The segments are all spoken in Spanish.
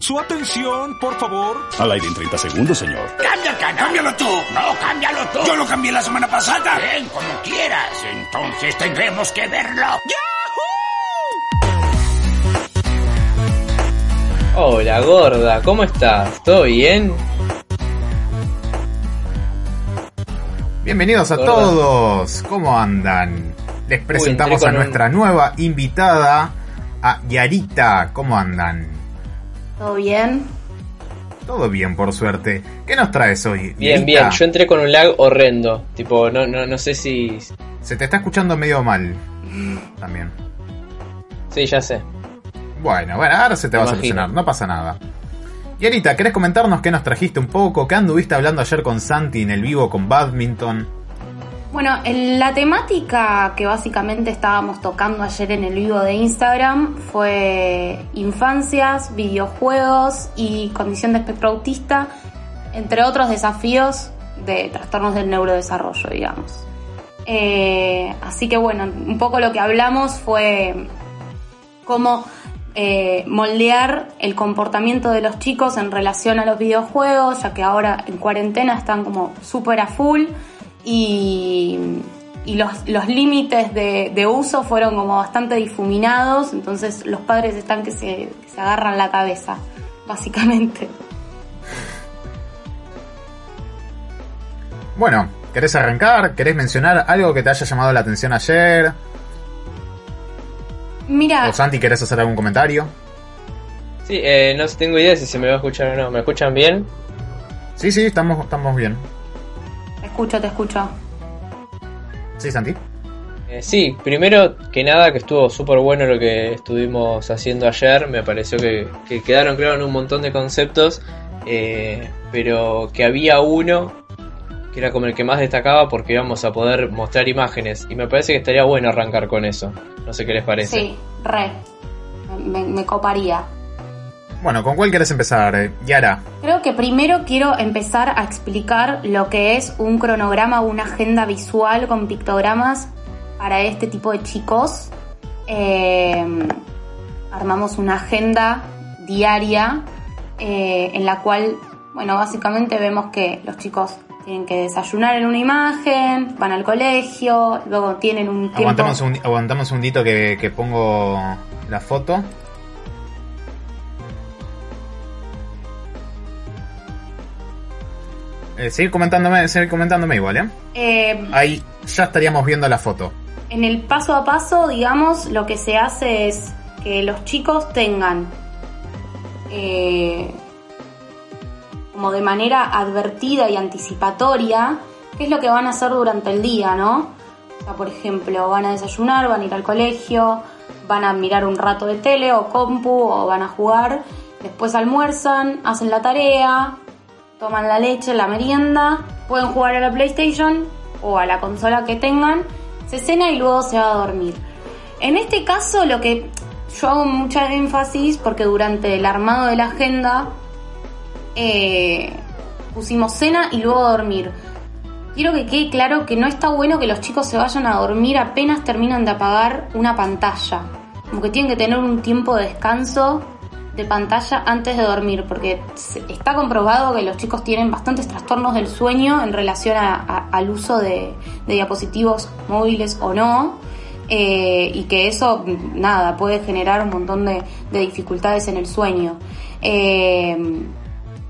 Su atención, por favor. Al aire en 30 segundos, señor. ¡Cambia el canal! ¡Cámbialo tú! No, cámbialo tú. Yo lo cambié la semana pasada. Bien, como quieras. Entonces tendremos que verlo. Hola gorda, ¿cómo estás? ¿Todo bien? Bienvenidos a Gorda. todos, ¿cómo andan? Les presentamos a un- nuestra nueva invitada, a Yarita, ¿cómo andan? ¿Todo bien? Todo bien, por suerte. ¿Qué nos traes hoy? Bien, bien. Yo entré con un lag horrendo. Tipo, no, no, no sé si. Se te está escuchando medio mal. También. Sí, ya sé. Bueno, bueno, ahora se te va a solucionar, no pasa nada. Yarita, ¿querés comentarnos qué nos trajiste un poco? ¿Qué anduviste hablando ayer con Santi en el vivo con Badminton? Bueno, en la temática que básicamente estábamos tocando ayer en el vivo de Instagram fue infancias, videojuegos y condición de espectro autista, entre otros desafíos de trastornos del neurodesarrollo, digamos. Eh, así que bueno, un poco lo que hablamos fue cómo eh, moldear el comportamiento de los chicos en relación a los videojuegos, ya que ahora en cuarentena están como súper a full y, y los, los límites de, de uso fueron como bastante difuminados, entonces los padres están que se, que se agarran la cabeza, básicamente. Bueno, ¿querés arrancar? ¿Querés mencionar algo que te haya llamado la atención ayer? Mira, ¿O Santi, querés hacer algún comentario? Sí, eh, no tengo idea si se me va a escuchar o no. ¿Me escuchan bien? Sí, sí, estamos, estamos bien. Te escucho, te escucho. Sí, Santi. Eh, sí, primero que nada que estuvo súper bueno lo que estuvimos haciendo ayer. Me pareció que, que quedaron claros en un montón de conceptos. eh, pero que había uno que era como el que más destacaba porque íbamos a poder mostrar imágenes. Y me parece que estaría bueno arrancar con eso. No sé qué les parece. Sí, re. Me, me coparía. Bueno, ¿con cuál querés empezar, eh, Yara? Creo que primero quiero empezar a explicar lo que es un cronograma o una agenda visual con pictogramas para este tipo de chicos. Eh, armamos una agenda diaria eh, en la cual, bueno, básicamente vemos que los chicos tienen que desayunar en una imagen, van al colegio, luego tienen un tiempo... Aguantamos un, aguantamos un segundito que, que pongo la foto. Eh, seguir comentándome, seguir comentándome igual, ¿eh? Eh, Ahí ya estaríamos viendo la foto. En el paso a paso, digamos, lo que se hace es que los chicos tengan eh, como de manera advertida y anticipatoria qué es lo que van a hacer durante el día, ¿no? O sea, por ejemplo, van a desayunar, van a ir al colegio, van a mirar un rato de tele o compu o van a jugar, después almuerzan, hacen la tarea, toman la leche, la merienda, pueden jugar a la PlayStation o a la consola que tengan, se cena y luego se va a dormir. En este caso lo que yo hago mucha énfasis porque durante el armado de la agenda eh, pusimos cena y luego dormir. Quiero que quede claro que no está bueno que los chicos se vayan a dormir apenas terminan de apagar una pantalla. Como que tienen que tener un tiempo de descanso de pantalla antes de dormir, porque está comprobado que los chicos tienen bastantes trastornos del sueño en relación a- al uso de, de diapositivos móviles o no, eh, y que eso, nada, puede generar un montón de, de dificultades en el sueño. Eh,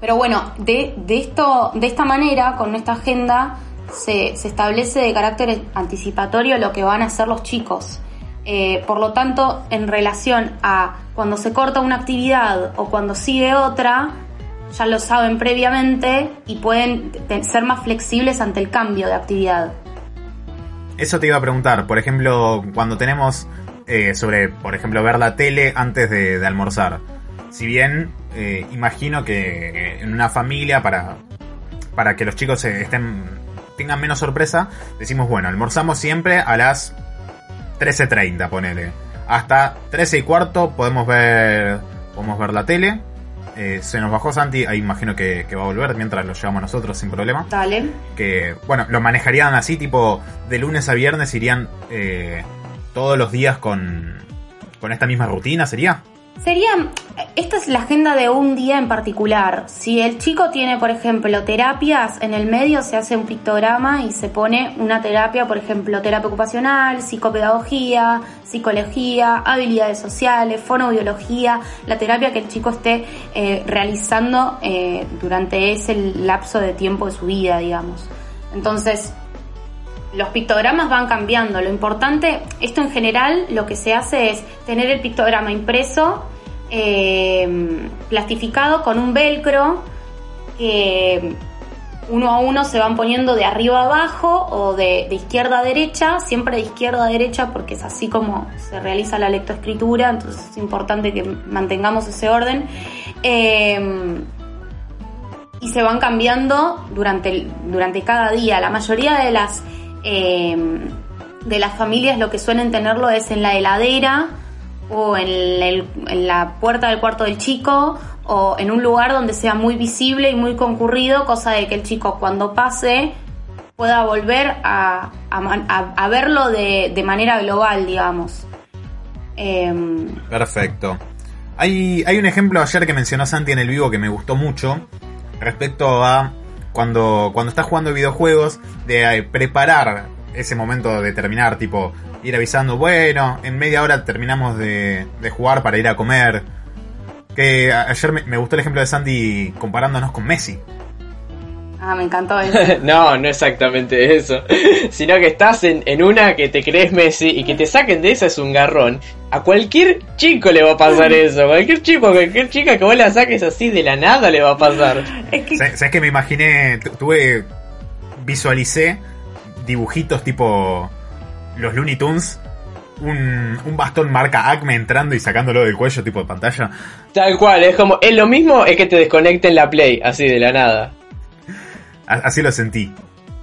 pero bueno, de, de, esto, de esta manera, con esta agenda, se, se establece de carácter anticipatorio lo que van a hacer los chicos. Eh, por lo tanto, en relación a cuando se corta una actividad o cuando sigue otra, ya lo saben previamente y pueden ser más flexibles ante el cambio de actividad. Eso te iba a preguntar, por ejemplo, cuando tenemos eh, sobre, por ejemplo, ver la tele antes de, almorzar. Si bien eh, imagino que en una familia, para, para que los chicos estén, tengan menos sorpresa, decimos, bueno, almorzamos siempre a las 13.30, ponele. Hasta 13 y cuarto podemos ver, podemos ver la tele. Eh, se nos bajó Santi, ahí imagino que, que va a volver mientras lo llevamos nosotros sin problema Dale. que, bueno, lo manejarían así, tipo, de lunes a viernes irían eh, todos los días con, con esta misma rutina, ¿sería? Sería, esta es la agenda de un día en particular. Si el chico tiene, por ejemplo, terapias, en el medio se hace un pictograma y se pone una terapia, por ejemplo, terapia ocupacional, psicopedagogía, psicología, habilidades sociales, fonobiología, la terapia que el chico esté eh, realizando eh, durante ese lapso de tiempo de su vida, digamos. Entonces, los pictogramas van cambiando. Lo importante, esto en general, lo que se hace es tener el pictograma impreso, eh, plastificado con un velcro que uno a uno se van poniendo de arriba a abajo o de, izquierda a derecha, siempre de izquierda a derecha porque es así como se realiza la lectoescritura, entonces es importante que mantengamos ese orden. Eh, y se van cambiando durante, durante cada día. La mayoría de las Em, de las familias lo que suelen tenerlo es en la heladera o en, la puerta del cuarto del chico o en un lugar donde sea muy visible y muy concurrido, cosa de que el chico cuando pase pueda volver a, verlo de, de, manera global, digamos. Em, Perfecto. Hay, hay un ejemplo ayer que mencionó Santi en el vivo que me gustó mucho respecto a cuando, cuando estás jugando videojuegos, de eh, preparar ese momento de terminar, tipo ir avisando, bueno, en media hora terminamos de, jugar para ir a comer. Que ayer me, gustó el ejemplo de Sandy comparándonos con Messi. Ah, me encantó eso. no, no exactamente eso. Sino que estás en, en, una que te crees Messi y que te saquen de esa es un garrón. A cualquier chico le va a pasar eso. Cualquier chico, cualquier chica que vos la saques así de la nada le va a pasar. Es que... ¿Sabes que me imaginé? Tuve. Visualicé dibujitos tipo. Los Looney Tunes. Un, un, bastón marca Acme entrando y sacándolo del cuello tipo de pantalla. Tal cual, es como, es lo mismo, es que te desconecten la play, así de la nada. Así lo sentí.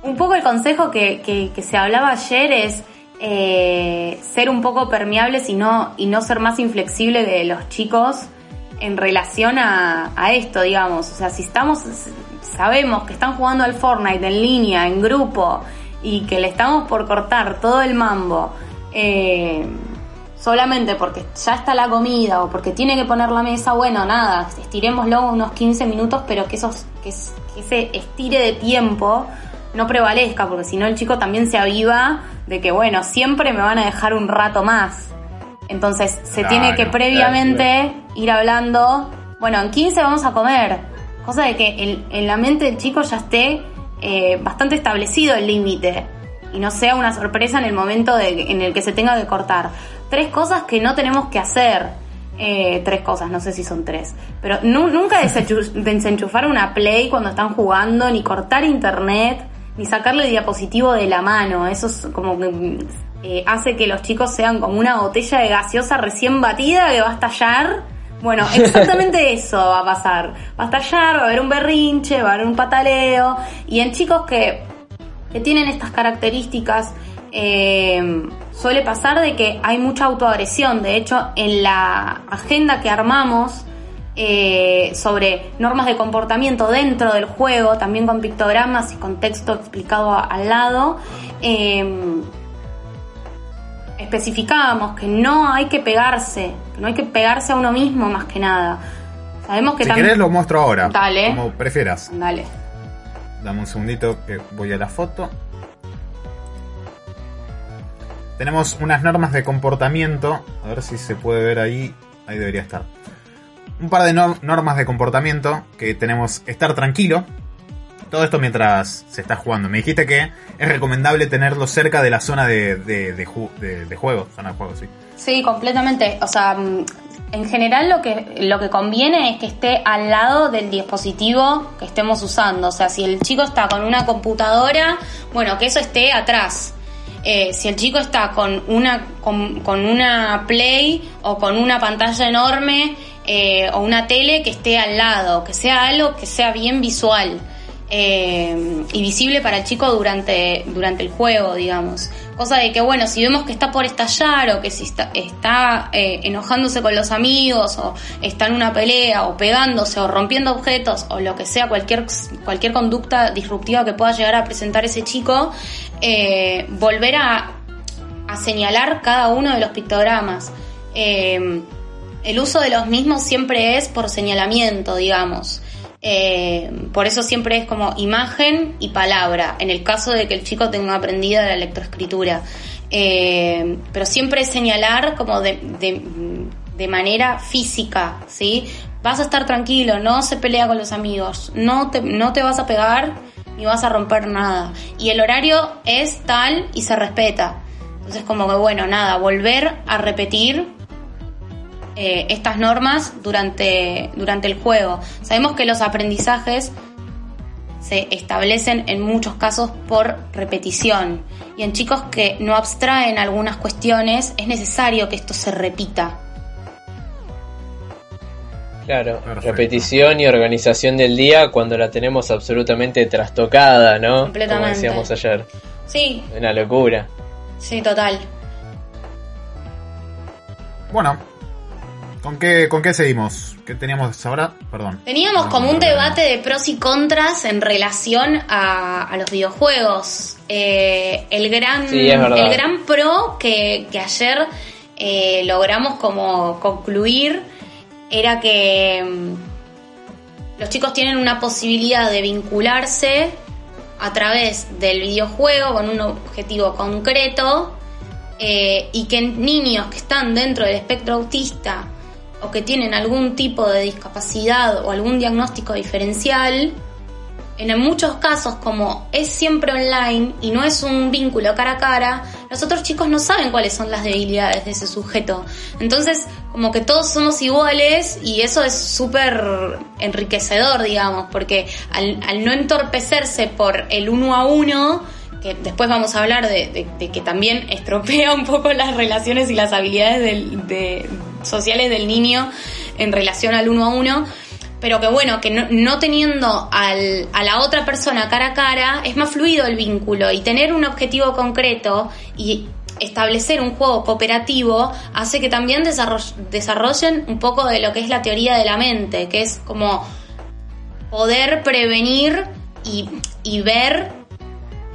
Un poco el consejo que, se hablaba ayer es eh, ser un poco permeables y no, y no ser más inflexible de los chicos en relación a, esto, digamos. O sea, si estamos, sabemos que están jugando al Fortnite en línea, en grupo, y que le estamos por cortar todo el mambo, eh, solamente porque ya está la comida o porque tiene que poner la mesa, bueno, nada, estiremoslo unos 15 minutos, pero que, esos, que, ese estire de tiempo no prevalezca, porque si no el chico también se aviva de que, bueno, siempre me van a dejar un rato más. Entonces se tiene que previamente ir hablando, bueno, en 15 vamos a comer, cosa de que en, la mente del chico ya esté eh, bastante establecido el límite y no sea una sorpresa en el momento en el que se tenga que cortar tres cosas que no tenemos que hacer. Eh, tres cosas, no sé si son tres. Pero nunca desenchufar una Play cuando están jugando, ni cortar internet, ni sacarle el diapositivo de la mano. Eso es como que eh, hace que los chicos sean como una botella de gaseosa recién batida que va a estallar. Bueno, exactamente eso va a pasar. Va a estallar, va a haber un berrinche, va a haber un pataleo. Y en chicos que, que tienen estas características eh, suele pasar de que hay mucha autoagresión. De hecho, en la agenda que armamos eh, sobre normas de comportamiento dentro del juego, también con pictogramas y con texto explicado al lado, eh, especificábamos que no hay que pegarse, que no hay que pegarse a uno mismo más que nada. Sabemos que si querés lo muestro ahora. Dale. Como prefieras. Dale. Dame un segundito que voy a la foto tenemos unas normas de comportamiento. A ver si se puede ver ahí. Ahí debería estar. Un par de normas de comportamiento que tenemos estar tranquilo. Todo esto mientras se está jugando. Me dijiste que es recomendable tenerlo cerca de la zona de, de, de, juego. Zona de juego, sí. Sí, completamente. O sea, mm, en general lo que, lo que conviene es que esté al lado del dispositivo que estemos usando. O sea, si el chico está con una computadora, bueno, que eso esté atrás. Eh, si el chico está con una, con, una Play o con una pantalla enorme eh, o una tele que esté al lado, que sea algo que sea bien visual. Eh, y visible para el chico durante, durante el juego, digamos. Cosa de que, bueno, si vemos que está por estallar o que si está, está enojándose con los amigos o está en una pelea o pegándose o rompiendo objetos o lo que sea, cualquier, cualquier conducta disruptiva que pueda llegar a presentar ese chico, eh, volver a, señalar cada uno de los pictogramas. Eh, el uso de los mismos siempre es por señalamiento, digamos. Eh, por eso siempre es como imagen y palabra, en el caso de que el chico tenga aprendida la lectoescritura. Eh, pero siempre señalar como de, de, manera física, ¿sí? Vas a estar tranquilo, no se pelea con los amigos, no te, no te vas a pegar ni vas a romper nada. Y el horario es tal y se respeta. Entonces como que bueno, nada, volver a repetir eh, estas normas durante, durante el juego. Sabemos que los aprendizajes se establecen en muchos casos por repetición y en chicos que no abstraen algunas cuestiones es necesario que esto se repita. Claro, repetición y organización del día cuando la tenemos absolutamente trastocada, ¿no? Completamente. Como decíamos ayer. Sí. Una locura. Sí, total. Bueno, ¿Con qué, ¿Con qué seguimos? ¿Qué teníamos ahora? Perdón. Teníamos como un debate de pros y contras en relación a, los videojuegos. Eh, el, gran, el gran pro que, ayer eh, logramos como concluir era que mm, los chicos tienen una posibilidad de vincularse a través del videojuego con un objetivo concreto eh, y que niños que están dentro del espectro autista que tienen algún tipo de discapacidad o algún diagnóstico diferencial, en muchos casos, como es siempre online y no es un vínculo cara a cara, los otros chicos no saben cuáles son las debilidades de ese sujeto. Entonces, como que todos somos iguales y eso es súper enriquecedor, digamos, porque al, no entorpecerse por el uno a uno, que después vamos a hablar de, que también estropea un poco las relaciones y las habilidades de, sociales del niño en relación al uno a uno, pero que bueno, que no, teniendo a la otra persona cara a cara, es más fluido el vínculo y tener un objetivo concreto y establecer un juego cooperativo hace que también desarrollen un poco de lo que es la teoría de la mente, que es como poder prevenir y ver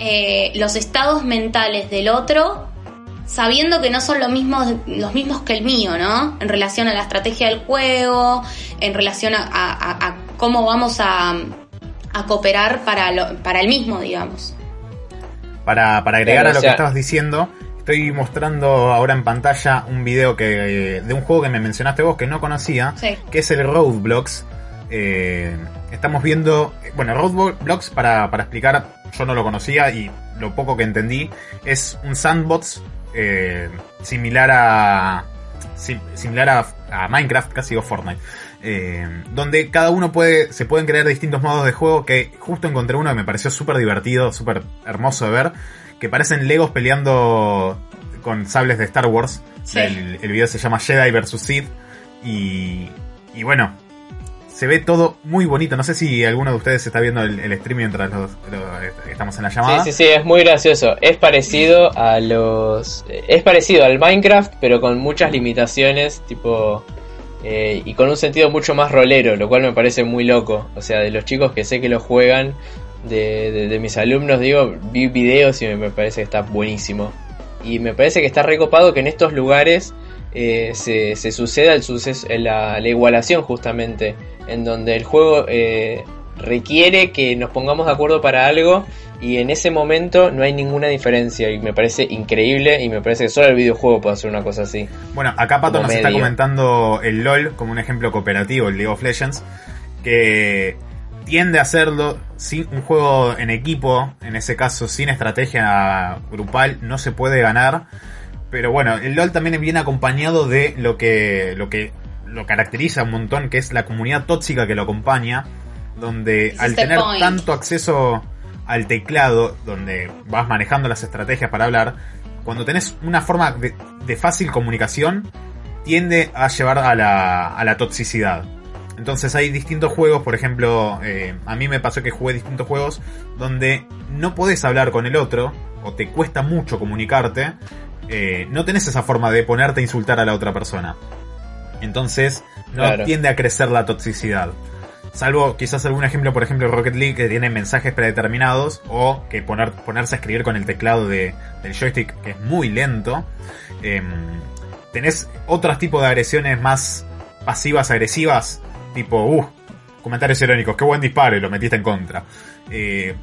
eh, los estados mentales del otro sabiendo que no son los mismos, los mismos que el mío, ¿no? En relación a la estrategia del juego, en relación a, cómo vamos a, cooperar para, para el mismo, digamos. Para, agregar a lo que estabas diciendo, estoy mostrando ahora en pantalla un video que de un juego que me mencionaste vos que no conocía, que es el Roadblocks. Eh, estamos viendo, bueno, Roadblocks para, para explicar, yo no lo conocía y lo poco que entendí, es un sandbox eh, similar a similar a, Minecraft, casi o Fortnite, eh, donde cada uno puede se pueden crear distintos modos de juego que justo encontré uno que me pareció súper divertido, súper hermoso de ver, que parecen Legos peleando con sables de Star Wars. El, el, video se llama Jedi vs. Sith y, y bueno, se ve todo muy bonito. No sé si alguno de ustedes está viendo el, streaming mientras estamos en la llamada. Sí, sí, sí, es muy gracioso. Es parecido a los. Es parecido al Minecraft, pero con muchas limitaciones, tipo. Eh, y con un sentido mucho más rolero, lo cual me parece muy loco. O sea, de los chicos que sé que lo juegan, de, mis alumnos, digo, vi videos y me, parece que está buenísimo. Y me parece que está recopado que en estos lugares eh, se, se, suceda el suceso, la, igualación justamente, en donde el juego eh, requiere que nos pongamos de acuerdo para algo y en ese momento no hay ninguna diferencia y me parece increíble y me parece que solo el videojuego puede hacer una cosa así. Bueno, acá Pato nos está comentando el LOL como un ejemplo cooperativo, el League of Legends, que tiende a hacerlo sin un juego en equipo, en ese caso sin estrategia grupal, no se puede ganar pero bueno, el LOL también viene acompañado de lo que, lo que lo caracteriza un montón, que es la comunidad tóxica que lo acompaña, donde al tener tanto acceso al teclado, donde vas manejando las estrategias para hablar, cuando tenés una forma de, fácil comunicación, tiende a llevar a la, a la toxicidad. Entonces hay distintos juegos, por ejemplo, eh, a mí me pasó que jugué distintos juegos donde no podés hablar con el otro, o te cuesta mucho comunicarte, eh, no tenés esa forma de ponerte a insultar a la otra persona. Entonces, no tiende a crecer la toxicidad. Salvo quizás algún ejemplo, por ejemplo, Rocket League que tiene mensajes predeterminados o que poner, ponerse a escribir con el teclado de, del joystick que es muy lento. Em, tenés otros tipos de agresiones más pasivas agresivas, tipo, uh, comentarios irónicos, qué buen disparo y lo metiste en contra. Eh,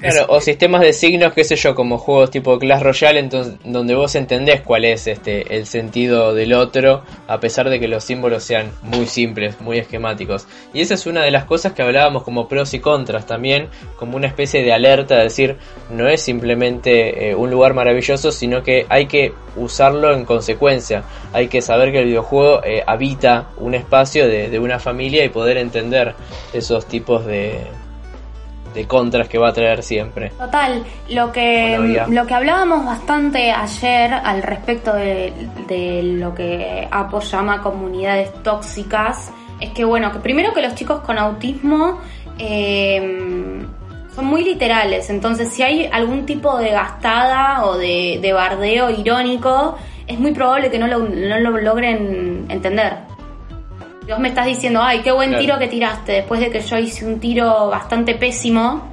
Claro, o sistemas de signos, qué sé yo, como juegos tipo Clash Royale, entonces, donde vos entendés cuál es este el sentido del otro, a pesar de que los símbolos sean muy simples, muy esquemáticos. Y esa es una de las cosas que hablábamos como pros y contras también, como una especie de alerta, de decir, no es simplemente eh, un lugar maravilloso, sino que hay que usarlo en consecuencia. Hay que saber que el videojuego eh, habita un espacio de, de una familia y poder entender esos tipos de de contras que va a traer siempre. Total, lo que, lo que hablábamos bastante ayer al respecto de, de lo que Apo llama comunidades tóxicas, es que bueno, que primero que los chicos con autismo eh, son muy literales, entonces si hay algún tipo de gastada o de, de bardeo irónico, es muy probable que no lo, no lo logren entender vos me estás diciendo, ay, qué buen tiro que tiraste, después de que yo hice un tiro bastante pésimo,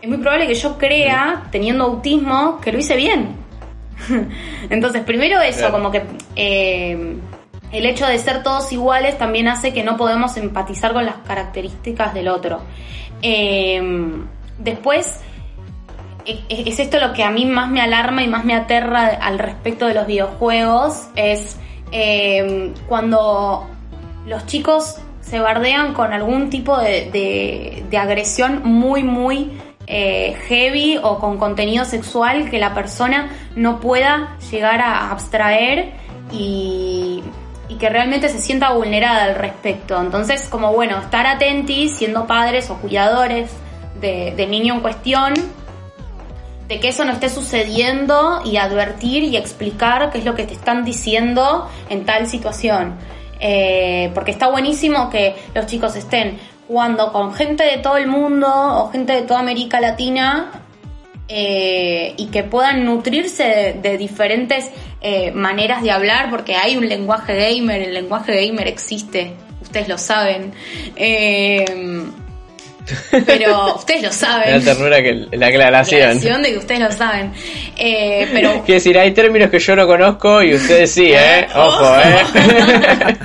es muy probable que yo crea, teniendo autismo, que lo hice bien. Entonces, primero eso, como que eh, el hecho de ser todos iguales también hace que no podemos empatizar con las características del otro. Eh, después, e, e, es esto lo que a mí más me alarma y más me aterra al respecto de los videojuegos, es eh, cuando los chicos se bardean con algún tipo de, de, agresión muy, muy eh, heavy o con contenido sexual que la persona no pueda llegar a abstraer y, que realmente se sienta vulnerada al respecto. Entonces, como bueno, estar atentis siendo padres o cuidadores de, niño en cuestión, de que eso no esté sucediendo y advertir y explicar qué es lo que te están diciendo en tal situación. Eh, porque está buenísimo que los chicos estén jugando con gente de todo el mundo o gente de toda América Latina eh, y que puedan nutrirse de, diferentes eh, maneras de hablar, porque hay un lenguaje gamer, el lenguaje gamer existe, ustedes lo saben. Pero ustedes lo saben. La ternura que la aclaración. de que ustedes lo saben. Eh, pero... Quiero decir, hay términos que yo no conozco y ustedes sí, ¿eh? Ojo, ¿eh?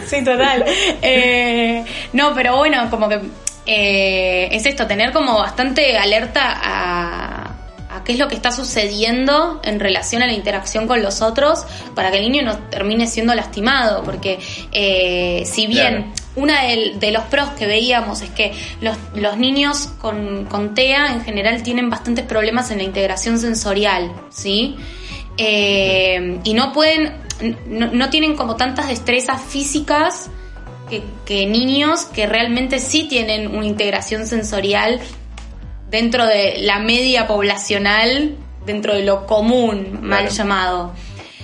sí, total. Eh, no, pero bueno, como que eh, es esto, tener como bastante alerta a, a qué es lo que está sucediendo en relación a la interacción con los otros para que el niño no termine siendo lastimado, porque eh, si bien una de, los pros que veíamos es que los, los niños con, con, TEA en general tienen bastantes problemas en la integración sensorial, ¿sí? Eh, y no pueden, no, tienen como tantas destrezas físicas que, que, niños que realmente sí tienen una integración sensorial dentro de la media poblacional, dentro de lo común, mal llamado.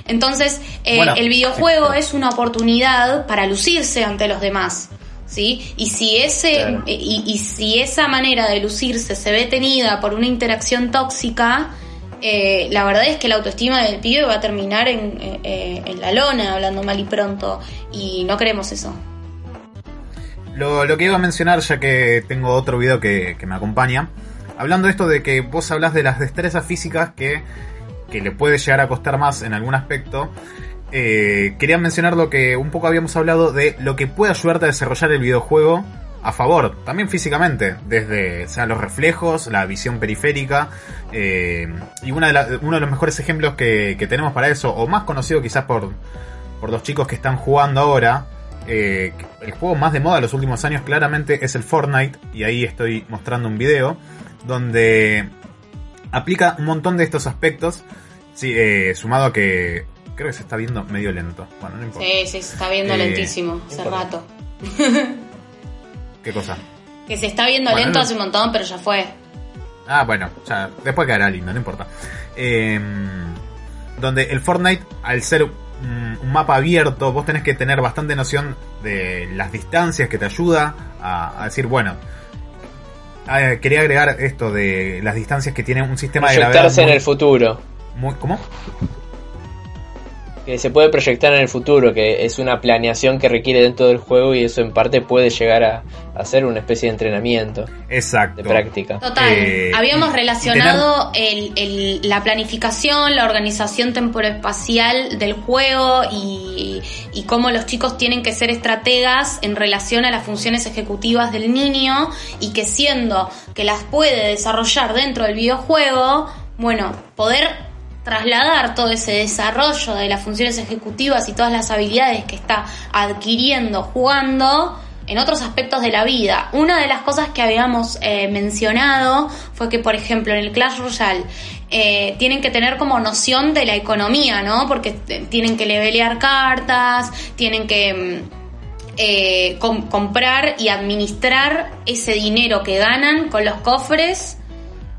Entonces, eh, el videojuego es una oportunidad para lucirse ante los demás. ¿Sí? Y si ese eh, y, si esa manera de lucirse se ve tenida por una interacción tóxica, eh, la verdad es que la autoestima del pibe va a terminar en, en, la lona, hablando mal y pronto, y no queremos eso. Lo, lo, que iba a mencionar, ya que tengo otro video que, que me acompaña, hablando de esto de que vos hablas de las destrezas físicas que que le puede llegar a costar más en algún aspecto, eh, quería mencionar lo que un poco habíamos hablado de lo que puede ayudarte a desarrollar el videojuego a favor, también físicamente, desde sea, los reflejos, la visión periférica, eh, y una de uno de los mejores ejemplos que, tenemos para eso, o más conocido quizás por, por los chicos que están jugando ahora, eh, el juego más de moda de los últimos años claramente es el Fortnite, y ahí estoy mostrando un video donde aplica un montón de estos aspectos, sí, eh, sumado a que creo que se está viendo medio lento. Bueno, no importa. Sí, sí, se está viendo eh, lentísimo hace rato. ¿Qué cosa? Que se está viendo lento hace un montón, pero ya fue. Ah, bueno, ya, después quedará lindo, no importa. Em, donde el Fortnite, al ser un, mapa abierto, vos tenés que tener bastante noción de las distancias que te ayuda a decir, bueno, Ah, quería agregar esto de las distancias que tiene un sistema de gravedad. en el futuro. Muy, ¿Cómo? Que se puede proyectar en el futuro, que es una planeación que requiere dentro del juego y eso en parte puede llegar a, a ser una especie de entrenamiento, Exacto. de práctica. Total, Eh, habíamos relacionado el, el- la planificación, la organización temporoespacial del juego y, y cómo los chicos tienen que ser estrategas en relación a las funciones ejecutivas del niño y que siendo que las puede desarrollar dentro del videojuego, bueno, poder trasladar todo ese desarrollo de las funciones ejecutivas y todas las habilidades que está adquiriendo jugando en otros aspectos de la vida. Una de las cosas que habíamos eh, mencionado fue que, por ejemplo, en el Clash Royale eh, tienen que tener como noción de la economía, ¿no? Porque eh, tienen que levelear cartas, tienen que... mm, com- comprar y administrar ese dinero que ganan con los cofres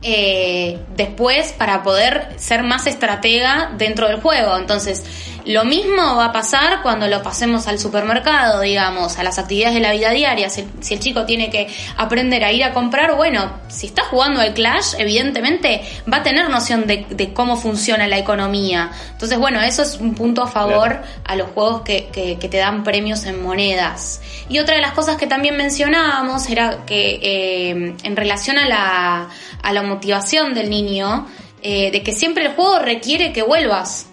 eh, después para poder ser más estratega dentro del juego. Entonces, lo mismo va a pasar cuando lo pasemos al supermercado, digamos, a las actividades de la vida diaria. Si, si el chico tiene que aprender a ir a comprar, bueno, si está jugando al Clash, evidentemente va a tener noción de, de cómo funciona la economía. Entonces, bueno, eso es un punto a favor Claro. a los juegos que, que- que te dan premios en monedas. Y otra de las cosas que también mencionábamos era que eh, en relación a la, a la motivación del niño, eh, de que siempre el juego requiere que vuelvas,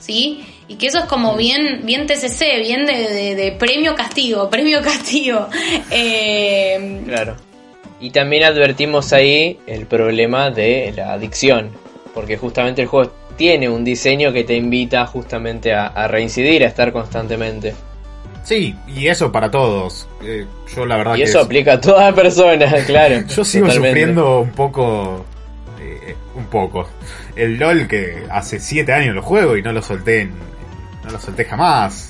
¿sí? Y que eso es como bien, bien TCC, bien de, de- de premio castigo, premio castigo. Eh, Claro. Y también advertimos ahí el problema de la adicción, porque justamente el juego tiene un diseño que te invita justamente a, a reincidir, a estar constantemente. Sí, y eso para todos. Eh, yo la verdad Y que eso es- aplica a toda persona, claro. Yo sigo totalmente. sufriendo un poco. Eh, un poco. El LOL que hace 7 años lo juego y no lo solté en- no lo solté jamás.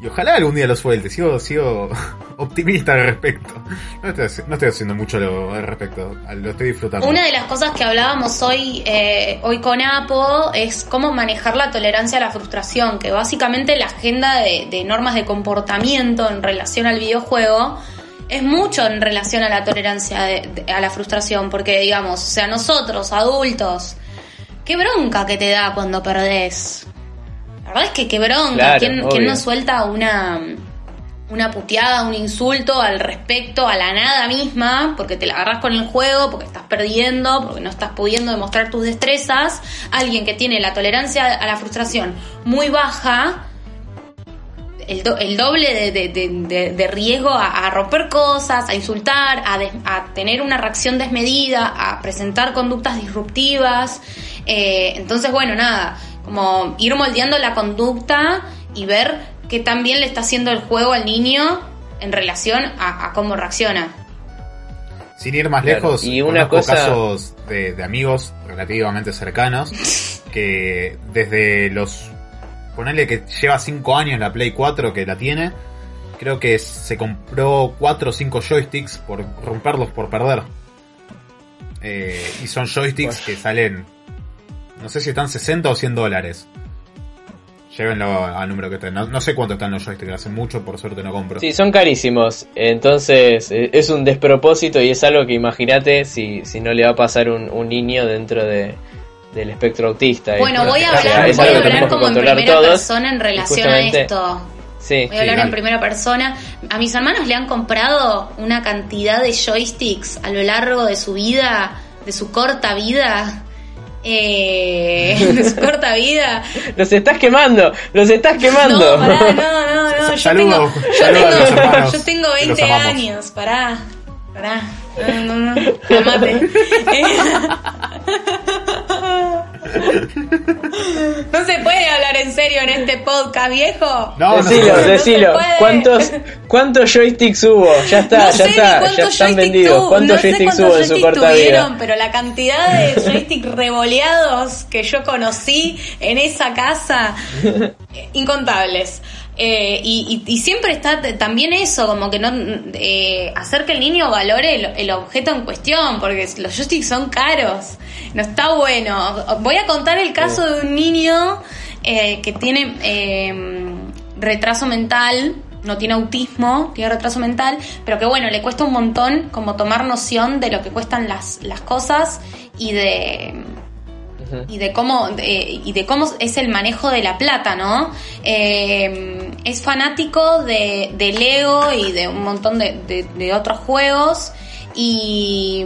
Y ojalá algún día lo suelte. Sigo, sigo optimista al respecto. No estoy, no estoy haciendo mucho lo, al respecto. Lo estoy disfrutando. Una de las cosas que hablábamos hoy, eh, hoy con Apo es cómo manejar la tolerancia a la frustración, que básicamente la agenda de normas de comportamiento en relación al videojuego es mucho en relación a la tolerancia de- de- a la frustración, porque digamos, o sea, nosotros, adultos, qué bronca que te da cuando perdés. La verdad es que qué bronca, Claro, ¿quién, quién no suelta una una puteada, un insulto al respecto, a la nada misma, porque te la agarras con el juego, porque estás perdiendo, porque no estás pudiendo demostrar tus destrezas. Alguien que tiene la tolerancia a la frustración muy baja, el, do- el doble de, de- de- de- de riesgo a, a romper cosas, a insultar, a, des- a tener una reacción desmedida, a presentar conductas disruptivas. Eh, entonces, bueno, nada, como ir moldeando la conducta y ver qué tan bien le está haciendo el juego al niño en relación a, a cómo reacciona. Sin ir más Claro, lejos, y una cosa- casos de, de amigos relativamente cercanos que desde los. Ponele que lleva 5 años la Play 4 que la tiene. Creo que se compró 4 o 5 joysticks por romperlos por perder. Eh, y son joysticks que salen. No sé si están 60 o 100 dólares. Llévenlo al número que estén. No, no sé cuánto están los joysticks, hace mucho, por suerte no compro. Sí, son carísimos. Entonces eh, es un despropósito y es algo que imagínate si, si no le va a pasar un, un niño dentro de, del espectro autista. Bueno, Es- voy a hablar, es voy a hablar como en primera todos. persona en relación a esto. Sí, Voy a hablar en primera persona. A mis hermanos le han comprado una cantidad de joysticks a lo largo de su vida, de su corta vida. Eh, de su corta vida. los estás quemando, los estás quemando. No, pará, no, no, no. Yo Saludo, tengo, yo saludo a los tengo, hermanos, yo tengo que los 20 amamos. años, pará. Pará. No, no, no. Calmate. No se puede hablar en serio en este podcast, viejo. No, no decilo, puede. decilo. No. ¿Cuántos, ¿Cuántos joysticks hubo? Ya está, no ya sé ni está, ya están joysticks vendidos. tuvo- ¿Cuántos no sé joysticks cuántos hubo en su joysticks corta vida? pero la cantidad de joysticks revoleados que yo conocí en esa casa, incontables. Eh, y, y- y siempre está también eso, como que no eh, hacer que el niño valore el, el objeto en cuestión, porque los joysticks son caros, no está bueno. Voy a contar el caso de un niño eh, que tiene eh, retraso mental, no tiene autismo, tiene retraso mental, pero que bueno, le cuesta un montón como tomar noción de lo que cuestan las, las cosas y de y de cómo y de cómo es el manejo de la plata, ¿no? Eh, es fanático de, de Lego y de un montón de, de- de otros juegos y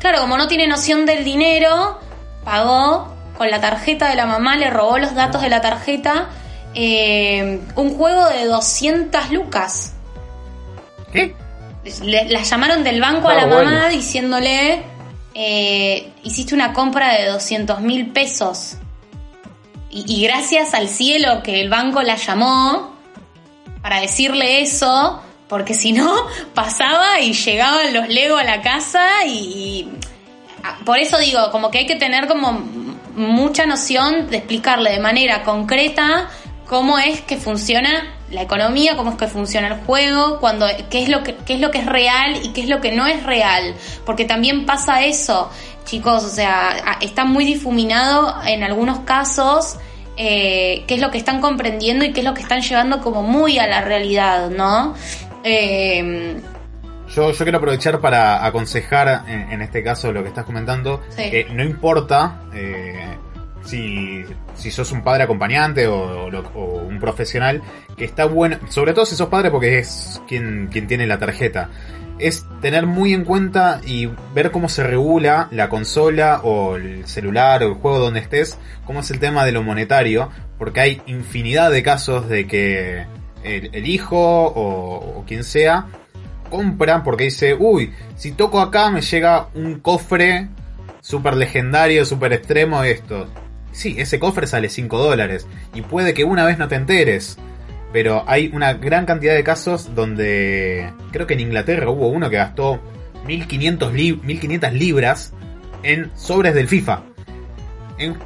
claro, como no tiene noción del dinero, pagó con la tarjeta de la mamá, le robó los datos de la tarjeta eh, un juego de 200 lucas. ¿Qué? Le- la llamaron del banco a Ah, la mamá bueno. diciéndole, eh, hiciste una compra de 200 mil pesos. Y, y gracias al cielo que el banco la llamó para decirle eso, porque si no, pasaba y llegaban los Lego a la casa y... ah, por eso digo, como que hay que tener como mucha noción de explicarle de manera concreta cómo es que funciona la economía, cómo es que funciona el juego, cuando qué es lo que qué es lo que es real y qué es lo que no es real, porque también pasa eso, chicos, o sea, está muy difuminado en algunos casos eh, qué es lo que están comprendiendo y qué es lo que están llevando como muy a la realidad, ¿no? Eh, Yo, yo quiero aprovechar para aconsejar, en, en este caso, lo que estás comentando, Sí. que no importa eh, si, si sos un padre acompañante o, o un profesional, que está bueno, sobre todo si sos padre porque es quien, quien tiene la tarjeta, es tener muy en cuenta y ver cómo se regula la consola o el celular o el juego donde estés, cómo es el tema de lo monetario, porque hay infinidad de casos de que el, hijo o, o quien sea compra porque dice, uy, si toco acá me llega un cofre super legendario, super extremo esto. Sí, ese cofre sale 5 dólares y puede que una vez no te enteres. Pero hay una gran cantidad de casos donde creo que en Inglaterra hubo uno que gastó 1500, li- 1500 libras en sobres del FIFA. En,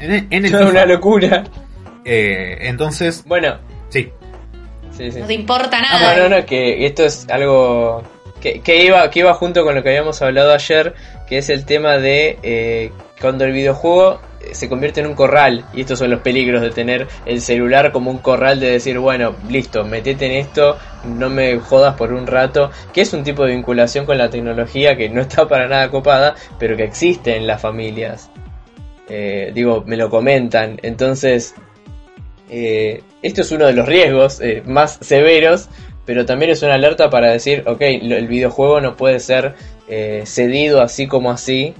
en, en el Es una FIFA. locura. Eh, entonces, Bueno, sí. sí, sí. no te importa Ah, nada. no, no, no, que esto es algo que, que iba, que iba junto con lo que habíamos hablado ayer, que es el tema de eh, cuando el videojuego se convierte en un corral, y estos son los peligros de tener el celular como un corral de decir, bueno, listo, metete en esto, no me jodas por un rato, que es un tipo de vinculación con la tecnología que no está para nada copada, pero que existe en las familias. Eh, digo, me lo comentan, entonces eh, esto es uno de los riesgos eh, más severos, pero también es una alerta para decir, ok, el videojuego no puede ser cedido así como así,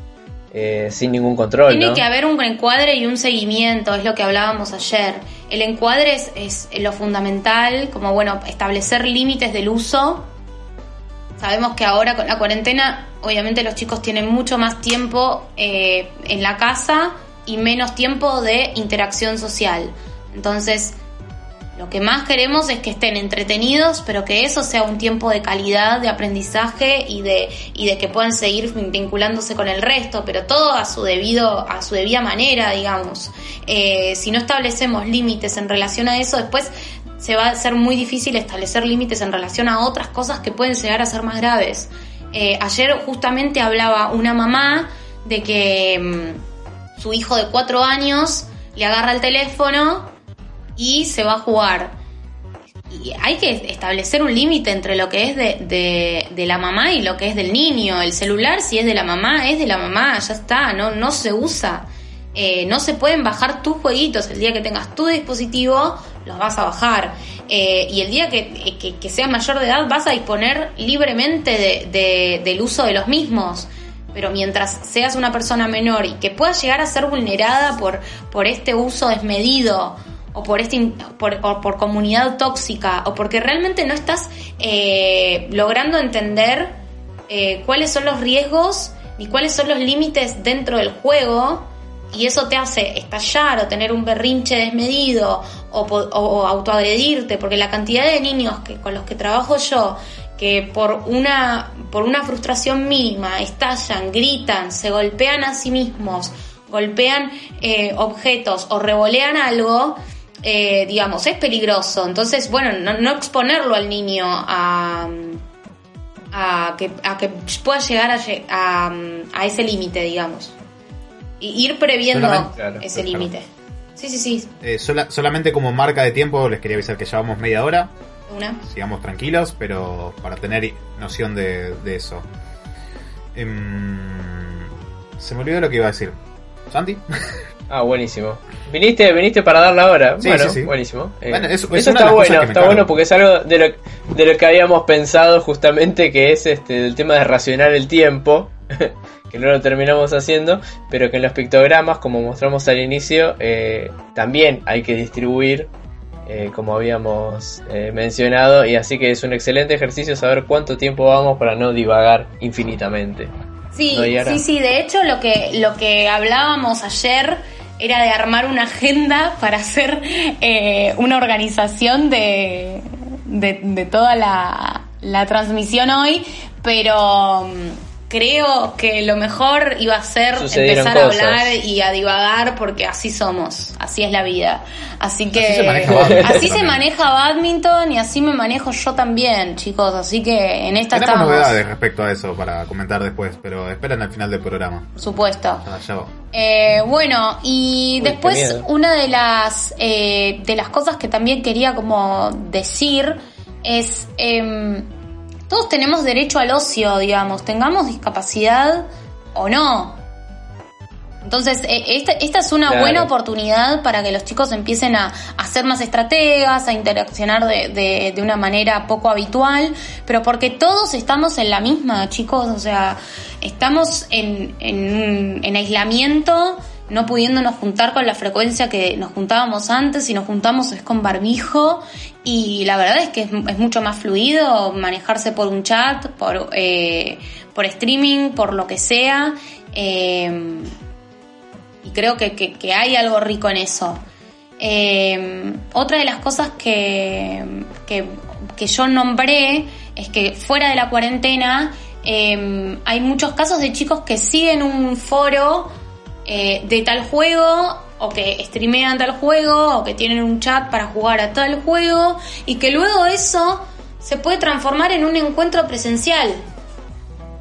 eh, sin ningún control. Tiene ¿no? que haber un encuadre y un seguimiento, es lo que hablábamos ayer. El encuadre es, es lo fundamental, como bueno, establecer límites del uso. Sabemos que ahora con la cuarentena, obviamente los chicos tienen mucho más tiempo eh, en la casa y menos tiempo de interacción social. Entonces, lo que más queremos es que estén entretenidos, pero que eso sea un tiempo de calidad, de aprendizaje y de, y de que puedan seguir vinculándose con el resto, pero todo a su debido, a su debida manera, digamos. Eh, si no establecemos límites en relación a eso, después se va a ser muy difícil establecer límites en relación a otras cosas que pueden llegar a ser más graves. Eh, ayer justamente hablaba una mamá de que mm, su hijo de cuatro años le agarra el teléfono y se va a jugar. Y hay que establecer un límite entre lo que es de, de- la mamá y lo que es del niño. El celular, si es de la mamá, es de la mamá, ya está, no, no se usa. Eh, no se pueden bajar tus jueguitos. El día que tengas tu dispositivo, los vas a bajar. Eh, y el día que, que, seas mayor de edad, vas a disponer libremente de- del uso de los mismos. Pero mientras seas una persona menor y que puedas llegar a ser vulnerada por, por este uso desmedido o por, este, por, por comunidad tóxica o porque realmente no estás eh, logrando entender eh, cuáles son los riesgos ni cuáles son los límites dentro del juego y eso te hace estallar o tener un berrinche desmedido o autoagredirte, porque la cantidad de niños que, con los que trabajo yo, que por una, por una frustración mínima estallan, gritan, se golpean a sí mismos, golpean eh, objetos o revolean algo, eh, digamos, es peligroso. Entonces, bueno, no, no exponerlo al niño a, a, que, a que pueda llegar a, a, a ese límite, digamos. Y ir previendo claro, ese claro. límite. Sí, sí, sí. Eh, sola- solamente como marca de tiempo les quería avisar que llevamos media hora. Una. sigamos tranquilos, pero para tener noción de, de eso. Em, se me olvidó lo que iba a decir. ¿Santi? Ah, buenísimo. ¿Viniste, viniste para dar la hora? Sí, bueno, sí, sí. buenísimo. Eh, Bueno, es- es eso está bueno, está bueno porque es algo de lo, de lo que habíamos pensado justamente que es este el tema de racionar el tiempo, que no lo terminamos haciendo, pero que en los pictogramas, como mostramos al inicio, eh, también hay que distribuir, eh, como habíamos eh, mencionado, y así que es un excelente ejercicio saber cuánto tiempo vamos para no divagar infinitamente. Sí, No, sí, sí. De hecho, lo que, lo que hablábamos ayer era de armar una agenda para hacer eh, una organización de, de, de toda la, la transmisión hoy, pero mm, creo que lo mejor iba a ser Sucedieron empezar cosas. a hablar y a divagar porque así somos, así es la vida. Así que Así se maneja badminton así se también. maneja badminton y así me manejo yo también, chicos. Así que en esta Tenemos estamos, novedades respecto a eso para comentar después, pero esperen al final del programa. por supuesto. Ya, ya va. Eh, bueno, y Uy, después una de las eh, de las cosas que también quería como decir es em, todos tenemos derecho al ocio, digamos, tengamos discapacidad o no. Entonces, eh, esta, esta es una Claro. buena oportunidad para que los chicos empiecen a, a ser más estrategas, a interaccionar de, de- de una manera poco habitual, pero porque todos estamos en la misma, chicos, o sea, estamos en, en, en aislamiento, no pudiéndonos juntar con la frecuencia que nos juntábamos antes, si nos juntamos es con barbijo, y la verdad es que es, mucho más fluido manejarse por un chat, por, eh, por streaming, por lo que sea. eh, y creo que, que- hay algo rico en eso. Eh, otra de las cosas que, que, que yo nombré es que fuera de la cuarentena eh, hay muchos casos de chicos que siguen un foro eh, de tal juego o que streamean tal juego o que tienen un chat para jugar a tal juego y que luego eso se puede transformar en un encuentro presencial.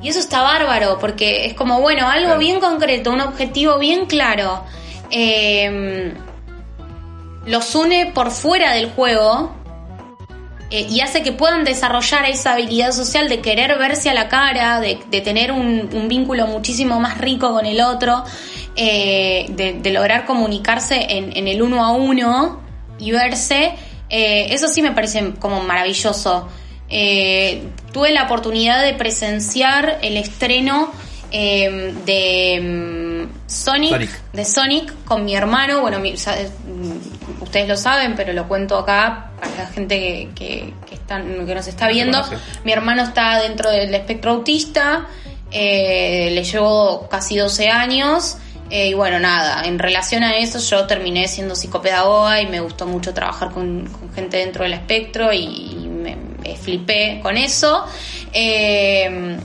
Y eso está bárbaro, porque es como, bueno, algo Claro. bien concreto, un objetivo bien claro. eh, los une por fuera del juego eh, y hace que puedan desarrollar esa habilidad social de querer verse a la cara, de, de tener un, un vínculo muchísimo más rico con el otro, eh, de, de lograr comunicarse en, en el uno a uno y verse. Eh, eso sí me parece como maravilloso. Eh, tuve la oportunidad de presenciar el estreno eh, de mm, Sonic, Sonic. de Sonic con mi hermano. Bueno, mi- ustedes lo saben, pero lo cuento acá para la gente que, que, que están, que nos está viendo. Mi hermano está dentro del espectro autista, eh, le llevo casi 12 años. Eh, y bueno, nada, en relación a eso yo terminé siendo psicopedagoga y me gustó mucho trabajar con, con gente dentro del espectro y, y me, me flipé con eso. Eh,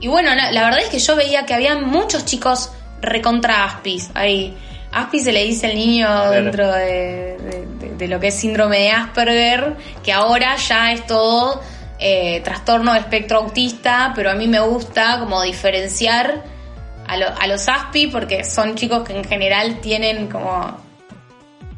y bueno, la, la verdad es que yo veía que había muchos chicos recontra Aspis ahí. Aspis se le dice al niño dentro de, de- de- de lo que es síndrome de Asperger, que ahora ya es todo eh, trastorno de espectro autista, pero a mí me gusta como diferenciar a, lo- a los Aspi porque son chicos que en general tienen como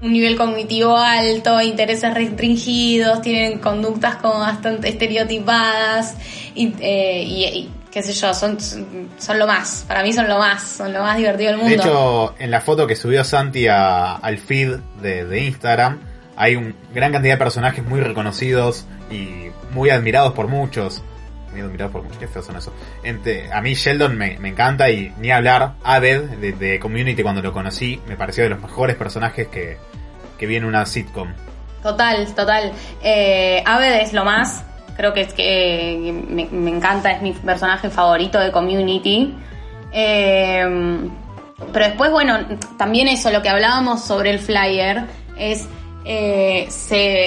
un nivel cognitivo alto, intereses restringidos, tienen conductas como bastante estereotipadas y, eh, y- y qué sé yo, son, son lo más, para mí son lo más, son lo más divertido del De mundo. hecho, en la foto que subió Santi a- al feed de, de Instagram, hay un gran cantidad de personajes muy reconocidos y muy admirados por muchos. Muy admirados por qué feos son eso. Entre- a mí Sheldon me, me encanta y ni hablar, Aved de, Community cuando lo conocí, me pareció de los mejores personajes que, que vi en una sitcom. Total, total. Eh, Aved es lo más. Creo que es que me, me encanta, es mi personaje favorito de Community. Eh, pero después, bueno, también eso, lo que hablábamos sobre el flyer, es eh, se,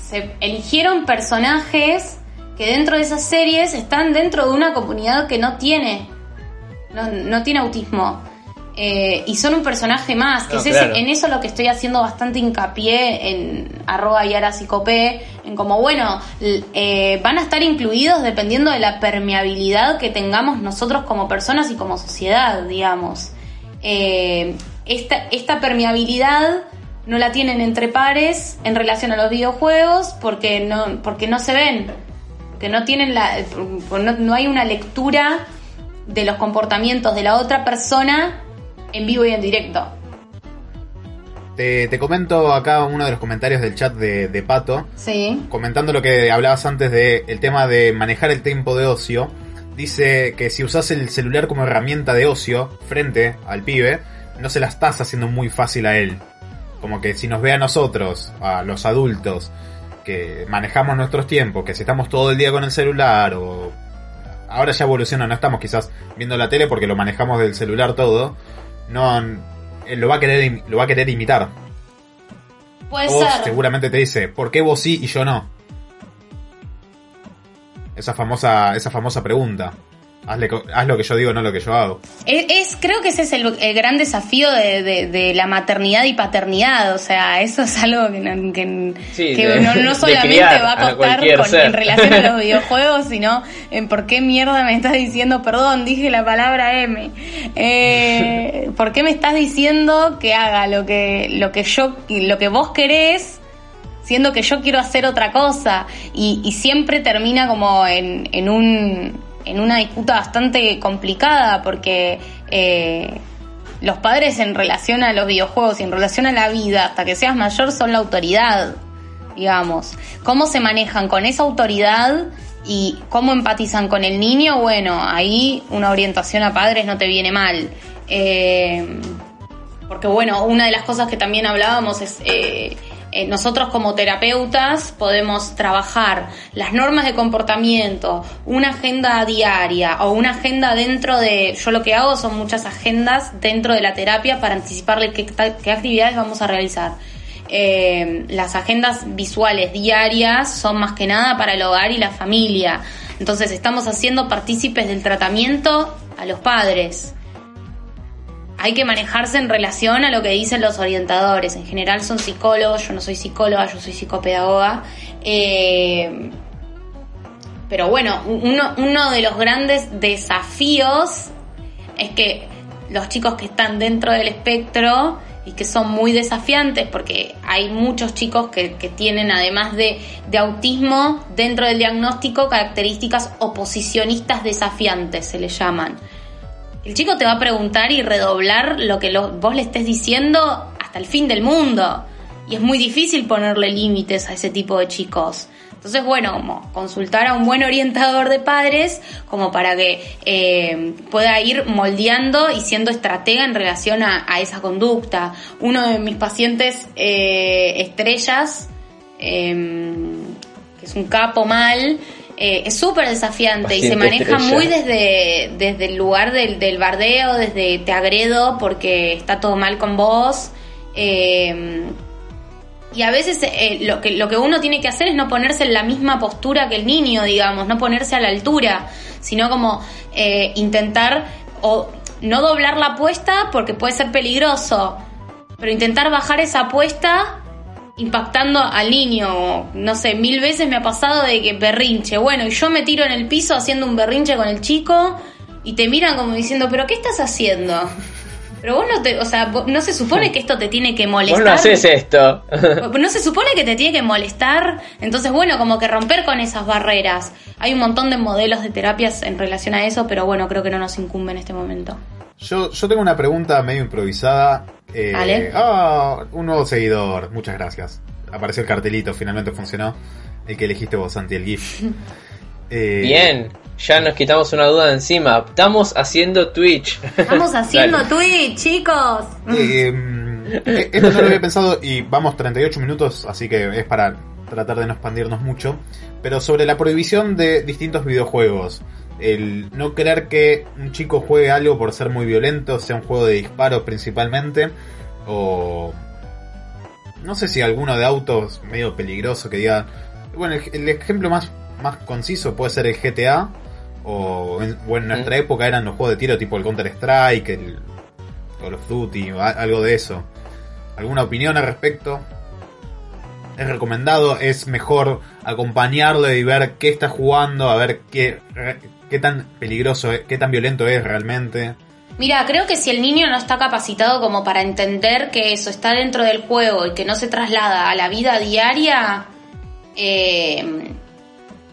se eligieron personajes que dentro de esas series están dentro de una comunidad que no tiene, no, no tiene autismo. Eh, y son un personaje más, que No, es ese- en eso lo que estoy haciendo bastante hincapié en arroba y arasicopé, en como, bueno, eh, van a estar incluidos dependiendo de la permeabilidad que tengamos nosotros como personas y como sociedad, digamos. Eh, esta, esta permeabilidad no la tienen entre pares en relación a los videojuegos porque no, porque no se ven, que no tienen la, no, no hay una lectura de los comportamientos de la otra persona en vivo y en directo. Te, te comento acá uno de los comentarios del chat de, de Pato, Sí. comentando lo que hablabas antes de el tema de manejar el tiempo de ocio. Dice que si usas el celular como herramienta de ocio frente al pibe, no se la estás haciendo muy fácil a él. Como que si nos ve a nosotros, a los adultos, que manejamos nuestros tiempos, que si estamos todo el día con el celular o... Ahora ya evoluciona, no estamos quizás viendo la tele porque lo manejamos del celular todo. No, él lo va a querer, lo va a querer imitar. Puede Vos ser. seguramente te dice, ¿por qué vos sí y yo no? Esa famosa, esa famosa pregunta. Hazle haz lo que yo digo, no lo que yo hago. Es, es- creo que ese es el, el gran desafío de, de- de la maternidad y paternidad. O sea, eso es algo que, no, que- Sí, que de- no, no de solamente va a costar con- en relación a los videojuegos, sino en por qué mierda me estás diciendo, perdón, dije la palabra M. Eh, ¿Por qué me estás diciendo que haga lo que, lo que yo, lo que vos querés? siendo que yo quiero hacer otra cosa y, y siempre termina como en, en un en una disputa bastante complicada porque eh, los padres en relación a los videojuegos y en relación a la vida hasta que seas mayor son la autoridad digamos. Cómo se manejan con esa autoridad y cómo empatizan con el niño bueno ahí una orientación a padres no te viene mal. Eh, porque bueno, una de las cosas que también hablábamos es, eh, eh, nosotros como terapeutas podemos trabajar las normas de comportamiento, una agenda diaria o una agenda dentro de, yo lo que hago son muchas agendas dentro de la terapia para anticiparle qué, qué actividades vamos a realizar. Eh, las agendas visuales diarias son más que nada para el hogar y la familia. Entonces estamos haciendo partícipes del tratamiento a los padres hay que manejarse en relación a lo que dicen los orientadores. En general son psicólogos, yo no soy psicóloga, yo soy psicopedagoga. Eh, pero bueno, uno, uno de los grandes desafíos es que los chicos que están dentro del espectro y que son muy desafiantes, porque hay muchos chicos que, que tienen, además de, de autismo, dentro del diagnóstico, características oposicionistas desafiantes, se le llaman. El chico te va a preguntar y redoblar lo que vos le estés diciendo hasta el fin del mundo. Y es muy difícil ponerle límites a ese tipo de chicos. Entonces, bueno, como consultar a un buen orientador de padres como para que eh, pueda ir moldeando y siendo estratega en relación a, a esa conducta. Uno de mis pacientes eh, estrellas, em, que es un capo mal, eh, es súper desafiante y se maneja estrella. muy desde, desde el lugar del, del bardeo, desde te agredo porque está todo mal con vos. eh, y a veces eh, lo, que, lo que uno tiene que hacer es no ponerse en la misma postura que el niño, digamos, no ponerse a la altura, sino como eh, intentar o no doblar la apuesta porque puede ser peligroso, pero intentar bajar esa apuesta impactando al niño. No sé, mil veces me ha pasado de que berrinche. Bueno, y yo me tiro en el piso haciendo un berrinche con el chico y te miran como diciendo, pero ¿qué estás haciendo? Pero vos no te, o sea, no se supone que esto te tiene que molestar. Vos no haces esto. No se supone que te tiene que molestar, entonces bueno, como que romper con esas barreras. Hay un montón de modelos de terapias en relación a eso, pero bueno, creo que no nos incumbe en este momento. Yo, yo tengo una pregunta medio improvisada. Eh, Vale. Ah, un nuevo seguidor. Muchas gracias. Apareció el cartelito, finalmente funcionó. El que elegiste vos, Santi, el GIF. Eh, Bien, ya nos quitamos una duda de encima. Estamos haciendo Twitch. Estamos haciendo Dale. Twitch, chicos. Eh, eh, esto no lo había pensado y vamos 38 minutos, así que es para tratar de no expandirnos mucho. Pero sobre la prohibición de distintos videojuegos. El no creer que un chico juegue algo por ser muy violento, sea un juego de disparos principalmente, o no sé si alguno de autos medio peligroso que diga... Bueno, el, el ejemplo más, más conciso puede ser el GTA, o en, o en nuestra época eran los juegos de tiro tipo el Counter Strike, el Call of Duty, o a- algo de eso. ¿Alguna opinión al respecto? ¿Es recomendado? ¿Es mejor acompañarlo y ver qué está jugando? A ver qué, qué tan peligroso, es, qué tan violento es realmente. Mira, creo que si el niño no está capacitado como para entender que eso está dentro del juego y que no se traslada a la vida diaria, eh,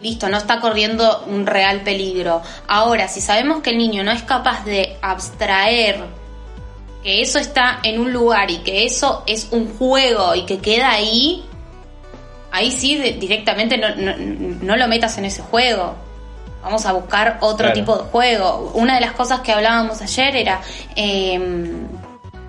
listo, no está corriendo un real peligro. Ahora, si sabemos que el niño no es capaz de abstraer que eso está en un lugar y que eso es un juego y que queda ahí, ahí sí directamente no, lo metas en ese juego. Vamos a buscar otro tipo de juego. Una de las cosas que hablábamos ayer era, em,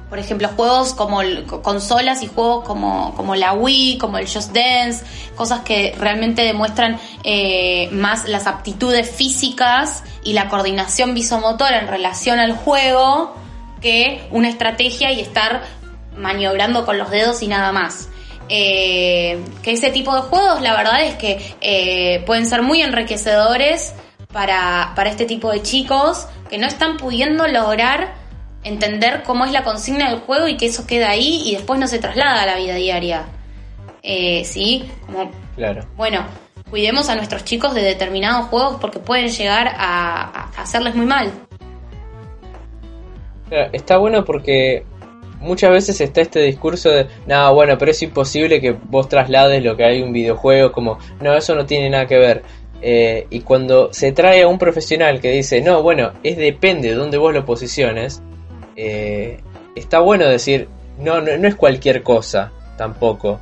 por ejemplo, juegos como consolas y juegos como, como la Wii, como el Just Dance, cosas que realmente demuestran eh, más las aptitudes físicas y la coordinación visomotora en relación al juego que una estrategia y estar maniobrando con los dedos y nada más. Eh, que ese tipo de juegos la verdad es que eh, pueden ser muy enriquecedores para, para este tipo de chicos que no están pudiendo lograr entender cómo es la consigna del juego y que eso queda ahí y después no se traslada a la vida diaria. Eh, ¿Sí? Como, claro. Bueno, cuidemos a nuestros chicos de determinados juegos porque pueden llegar a hacerles muy mal está bueno porque muchas veces está este discurso de, no, bueno, pero es imposible que vos traslades lo que hay en un videojuego, como, no, eso no tiene nada que ver. Eh, y cuando se trae a un profesional que dice, no, bueno, es depende de dónde vos lo posiciones, eh, está bueno decir, no, no, es cualquier cosa, tampoco.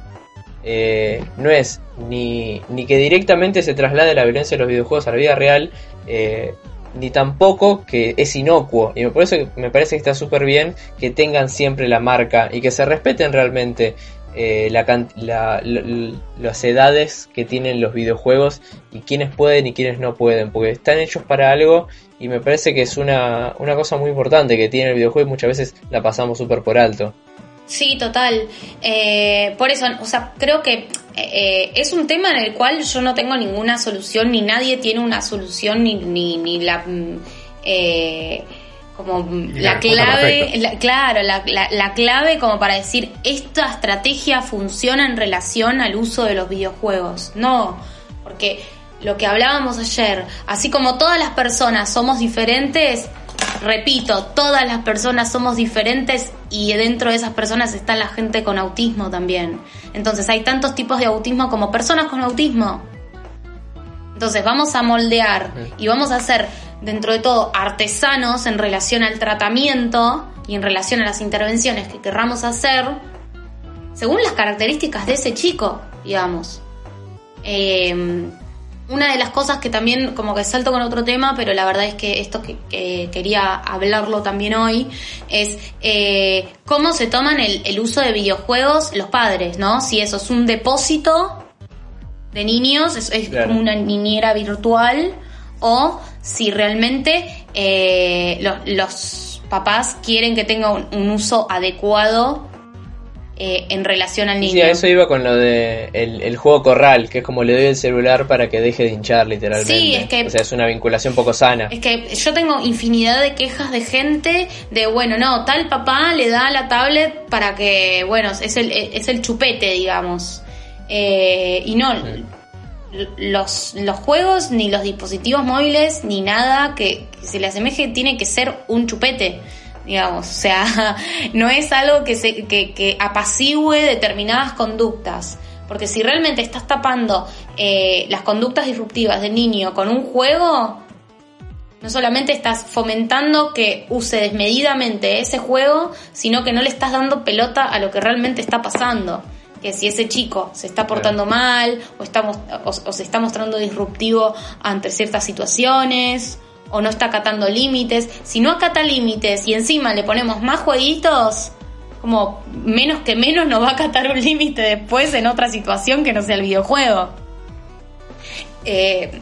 Eh, no es ni, ni que directamente se traslade la violencia de los videojuegos a la vida real, ni tampoco que es inocuo. Y por eso me parece que está súper bien que tengan siempre la marca y que se respeten realmente eh, la, las edades que tienen los videojuegos y quienes pueden y quienes no pueden, porque están hechos para algo y me parece que es una, una cosa muy importante que tiene el videojuego y muchas veces la pasamos súper por alto. Sí, total. Eh, por eso, o sea, creo que eh, es un tema en el cual yo no tengo ninguna solución, ni nadie tiene una solución, ni, ni, ni la... Mm, eh, como la, clave, claro, la, la, clave como para decir esta estrategia funciona en relación al uso de los videojuegos. No, porque lo que hablábamos ayer, así como todas las personas somos diferentes, repito, todas las personas somos diferentes y dentro de esas personas está la gente con autismo también. Entonces hay tantos tipos de autismo como personas con autismo. Entonces vamos a moldear y vamos a ser dentro de todo artesanos en relación al tratamiento y en relación a las intervenciones que querramos hacer según las características de ese chico, digamos. Eh, una de las cosas que también como que salto con otro tema, pero la verdad es que esto que, quería hablarlo también hoy, es eh, cómo se toman el, uso de videojuegos los padres, ¿no? Si eso es un depósito de niños, es, como una niñera virtual, o si realmente eh, los, los, papás quieren que tenga un uso adecuado eh, en relación al niño. Sí, a eso iba con lo de el, juego corral, que es como le doy el celular para que deje de hinchar literalmente. Sí, es que... O sea, es una vinculación poco sana. Es que yo tengo infinidad de quejas de gente de, bueno, no, tal papá le da la tablet para que, bueno, es el, es el chupete, digamos. Eh, y no... Los, juegos, ni los dispositivos móviles, ni nada que, que se le asemeje, tiene que ser un chupete digamos, o sea, no es algo que, se, que, que apacigüe determinadas conductas. Porque si realmente estás tapando eh, las conductas disruptivas del niño con un juego, no solamente estás fomentando que use desmedidamente ese juego, sino que no le estás dando pelota a lo que realmente está pasando. Que si ese chico se está portando mal o, estamos, o se está mostrando disruptivo ante ciertas situaciones o no está acatando límites. Si no acata límites y encima le ponemos más jueguitos, como menos que menos nos va a acatar un límite después en otra situación que no sea el videojuego. Eh,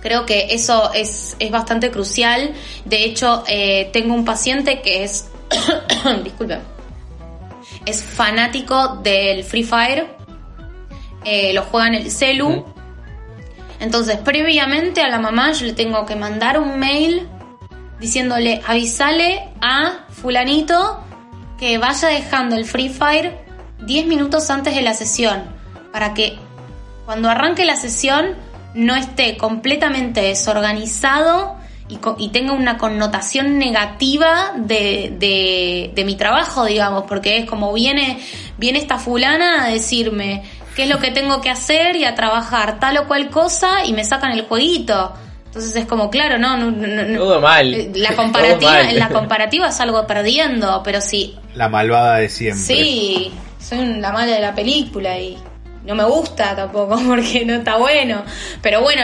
creo que eso es, bastante crucial. De hecho, eh, tengo un paciente que es, disculpen, es fanático del Free Fire. Eh, lo juega en el celu. Entonces, previamente a la mamá yo le tengo que mandar un mail diciéndole, avisale a fulanito que vaya dejando el Free Fire 10 minutos antes de la sesión, para que cuando arranque la sesión no esté completamente desorganizado y, tenga una connotación negativa de, de, mi trabajo, digamos, porque es como viene, viene esta fulana a decirme, qué es lo que tengo que hacer y a trabajar tal o cual cosa y me sacan el jueguito. Entonces es como, claro, no, no, no- no- Todo mal. eh, La Todo comparativa, mal. la comparativa es algo perdiendo, pero sí, La malvada de siempre. sí, soy la mala de la película y no me gusta tampoco porque no está bueno. Pero bueno,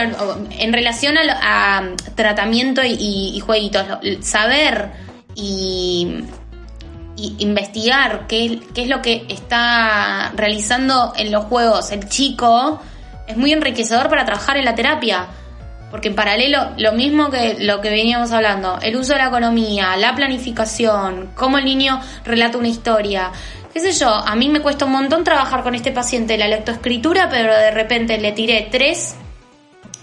en relación a, a tratamiento y, jueguitos, saber y, y investigar qué, qué es lo que está realizando en los juegos el chico es muy enriquecedor para trabajar en la terapia. Porque en paralelo, lo mismo que lo que veníamos hablando, el uso de la economía, la planificación, cómo el niño relata una historia. Qué sé yo, a mí me cuesta un montón trabajar con este paciente la lectoescritura, pero de repente le tiré tres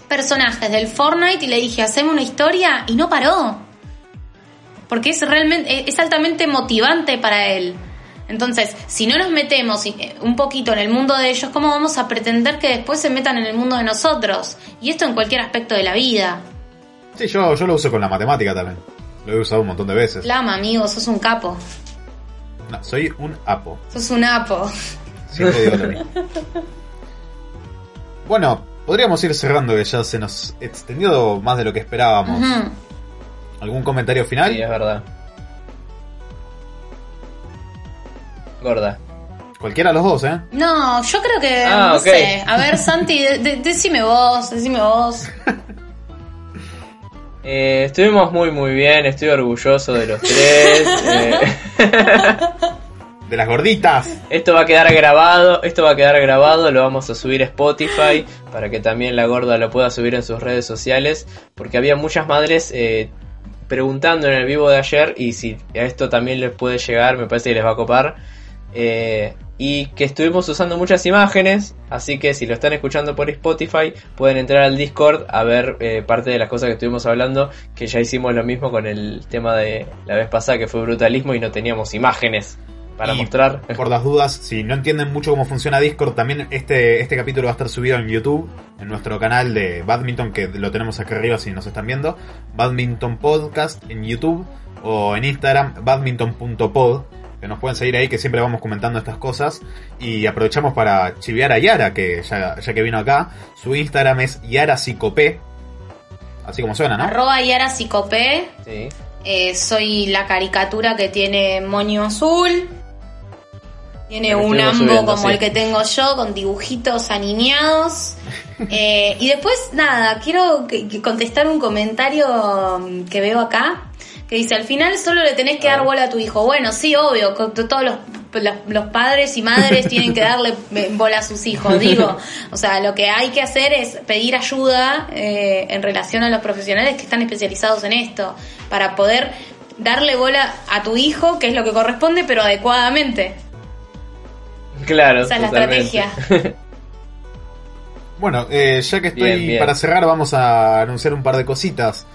personajes del Fortnite y le dije, hacemos una historia y no paró. Porque es realmente, es altamente motivante para él. Entonces, si no nos metemos eh, un poquito en el mundo de ellos, ¿cómo vamos a pretender que después se metan en el mundo de nosotros? Y esto en cualquier aspecto de la vida. Sí, yo, yo lo uso con la matemática también. Lo he usado un montón de veces. Lama, amigo, sos un capo. No, soy un apo. Sos un apo. Siempre digo lo mismo. Bueno, podríamos ir cerrando que ya se nos extendió más de lo que esperábamos. ¿Algún comentario final? Sí, es verdad. Gorda. Cualquiera de los dos, ¿eh? No, yo creo que, Ah, no ok. sé. A ver, Santi, de- de- decime vos, decime vos. Eh, estuvimos muy muy bien, estoy orgulloso de los tres. eh, De las gorditas. esto va a quedar grabado, esto va a quedar grabado, lo vamos a subir a Spotify para que también la gorda lo pueda subir en sus redes sociales, porque había muchas madres eh, preguntando en el vivo de ayer y si a esto también les puede llegar, me parece que les va a copar. Eh, y que estuvimos usando muchas imágenes, así que si lo están escuchando por Spotify pueden entrar al Discord a ver eh, parte de las cosas que estuvimos hablando, que ya hicimos lo mismo con el tema de la vez pasada que fue brutalismo y no teníamos imágenes para Y mostrar. Por las dudas, si no entienden mucho cómo funciona Discord, también este, este capítulo va a estar subido en YouTube, en nuestro canal de Badminton, que lo tenemos acá arriba si nos están viendo. Badminton Podcast en YouTube o en Instagram, badminton.pod, que nos pueden seguir ahí, que siempre vamos comentando estas cosas. Y aprovechamos para chivear a Yara, que ya, ya que vino acá. Su Instagram es YaraCicopé, así como suena, ¿no? Arroba Yara Psicopé. Sí. Eh, soy la caricatura que tiene moño azul. Tiene un ambo como sí. el que tengo yo, con dibujitos aniñados. Eh, y después, nada, quiero contestar un comentario mm, que veo acá. Que dice, al final solo le tenés que dar bola a tu hijo. Bueno, sí, obvio, todos los, los, los padres y madres tienen que darle eh, bola a sus hijos. Digo, o sea, lo que hay que hacer es pedir ayuda eh, en relación a los profesionales que están especializados en esto. Para poder darle bola a tu hijo, que es lo que corresponde, pero adecuadamente. Claro. Esa es la estrategia. Bueno, eh, ya que estoy Bien, bien. para cerrar, vamos a anunciar un par de cositas.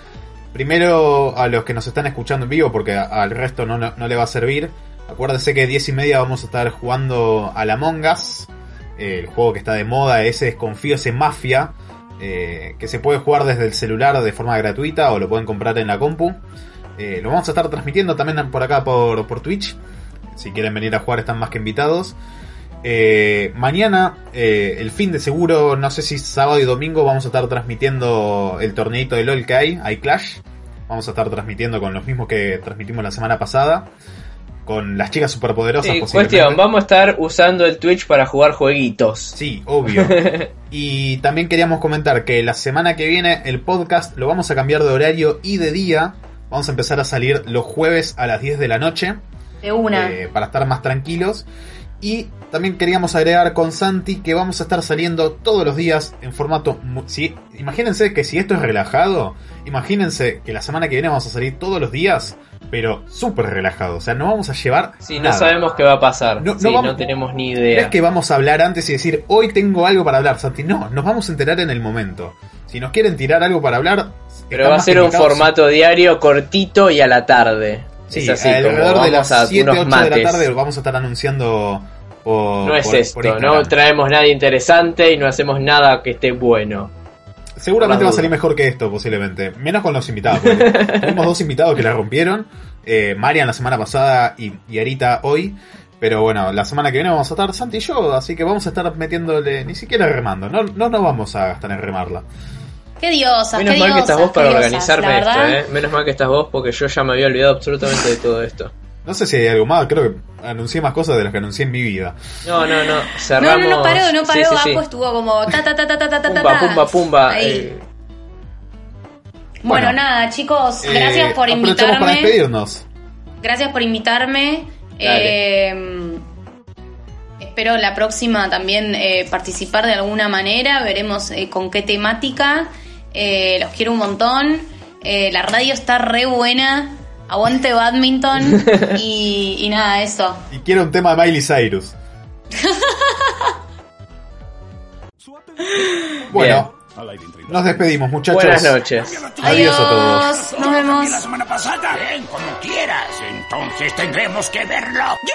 Primero, a los que nos están escuchando en vivo, porque al resto no, no- le va a servir. Acuérdense que 10 y media vamos a estar jugando a la Mongas. el juego que está de moda, ese Desconfío, ese Mafia. eh, que se puede jugar desde el celular de forma gratuita o lo pueden comprar en la compu. Eh, lo vamos a estar transmitiendo también por acá por Twitch. Si quieren venir a jugar están más que invitados. Eh, mañana, eh, el fin de seguro, no sé si sábado y domingo, vamos a estar transmitiendo el torneito de LOL que hay, hay Clash. Vamos a estar transmitiendo con los mismos que transmitimos la semana pasada. Con las chicas superpoderosas Sí, cuestión, vamos a estar usando el Twitch para jugar jueguitos. Sí, obvio. y también queríamos comentar que la semana que viene el podcast lo vamos a cambiar de horario y de día. Vamos a empezar a salir los jueves a las 10 de la noche. De una. eh, para estar más tranquilos. Y también queríamos agregar con Santi que vamos a estar saliendo todos los días en formato... Si, imagínense que si esto es relajado, imagínense que la semana que viene vamos a salir todos los días, pero súper relajado. O sea, no vamos a llevar... Sí, no nada. sabemos qué va a pasar. No- no sí, no, tenemos ni No idea. es que vamos a hablar antes y decir, hoy tengo algo para hablar, Santi. No, nos vamos a enterar en el momento. Si nos quieren tirar algo para hablar... Pero va a ser un formato diario cortito y a la tarde. Sí, así, alrededor de las a 7, unos 8 de la mates. tarde vamos a estar anunciando por... No es por- esto, por no traemos nada interesante y no hacemos nada que esté bueno. Seguramente va a salir mejor que esto, posiblemente. Menos con los invitados. Tuvimos dos invitados que la rompieron. Eh, Marian la semana pasada y, y Arita hoy. Pero bueno, la semana que viene vamos a estar Santi y yo. Así que vamos a estar metiéndole, ni siquiera remando. No, no nos vamos a gastar en remarla. Qué diosas, Menos qué mal que estás vos para diosas, organizarme esto. ¿eh? Menos mal que estás vos porque yo ya me había olvidado absolutamente de todo esto. No sé si hay algo más, creo que anuncié más cosas de las que anuncié en mi vida. No, no, no. No, Cerramos. no, no paró, no paró. Sí, sí, sí. Apo estuvo como ta ta ta ta ta ta ta Pumba, pumba, pumba. Eh, Bueno, Bueno. nada, chicos, Eh, gracias por aprovechamos para invitarme. despedirnos. Gracias por invitarme. Eh, espero la próxima también eh, participar de alguna manera. Veremos eh, con qué temática. Eh, los quiero un montón. Eh, la radio está re buena. Aguante badminton. y, y nada, eso. Y quiero un tema de Miley Cyrus. bueno, Al aire en 30 nos despedimos, muchachos. Buenas noches. Adiós a todos. Nos vemos. la semana pasada. Bien, como quieras. Entonces tendremos que verlo. ¡Ya!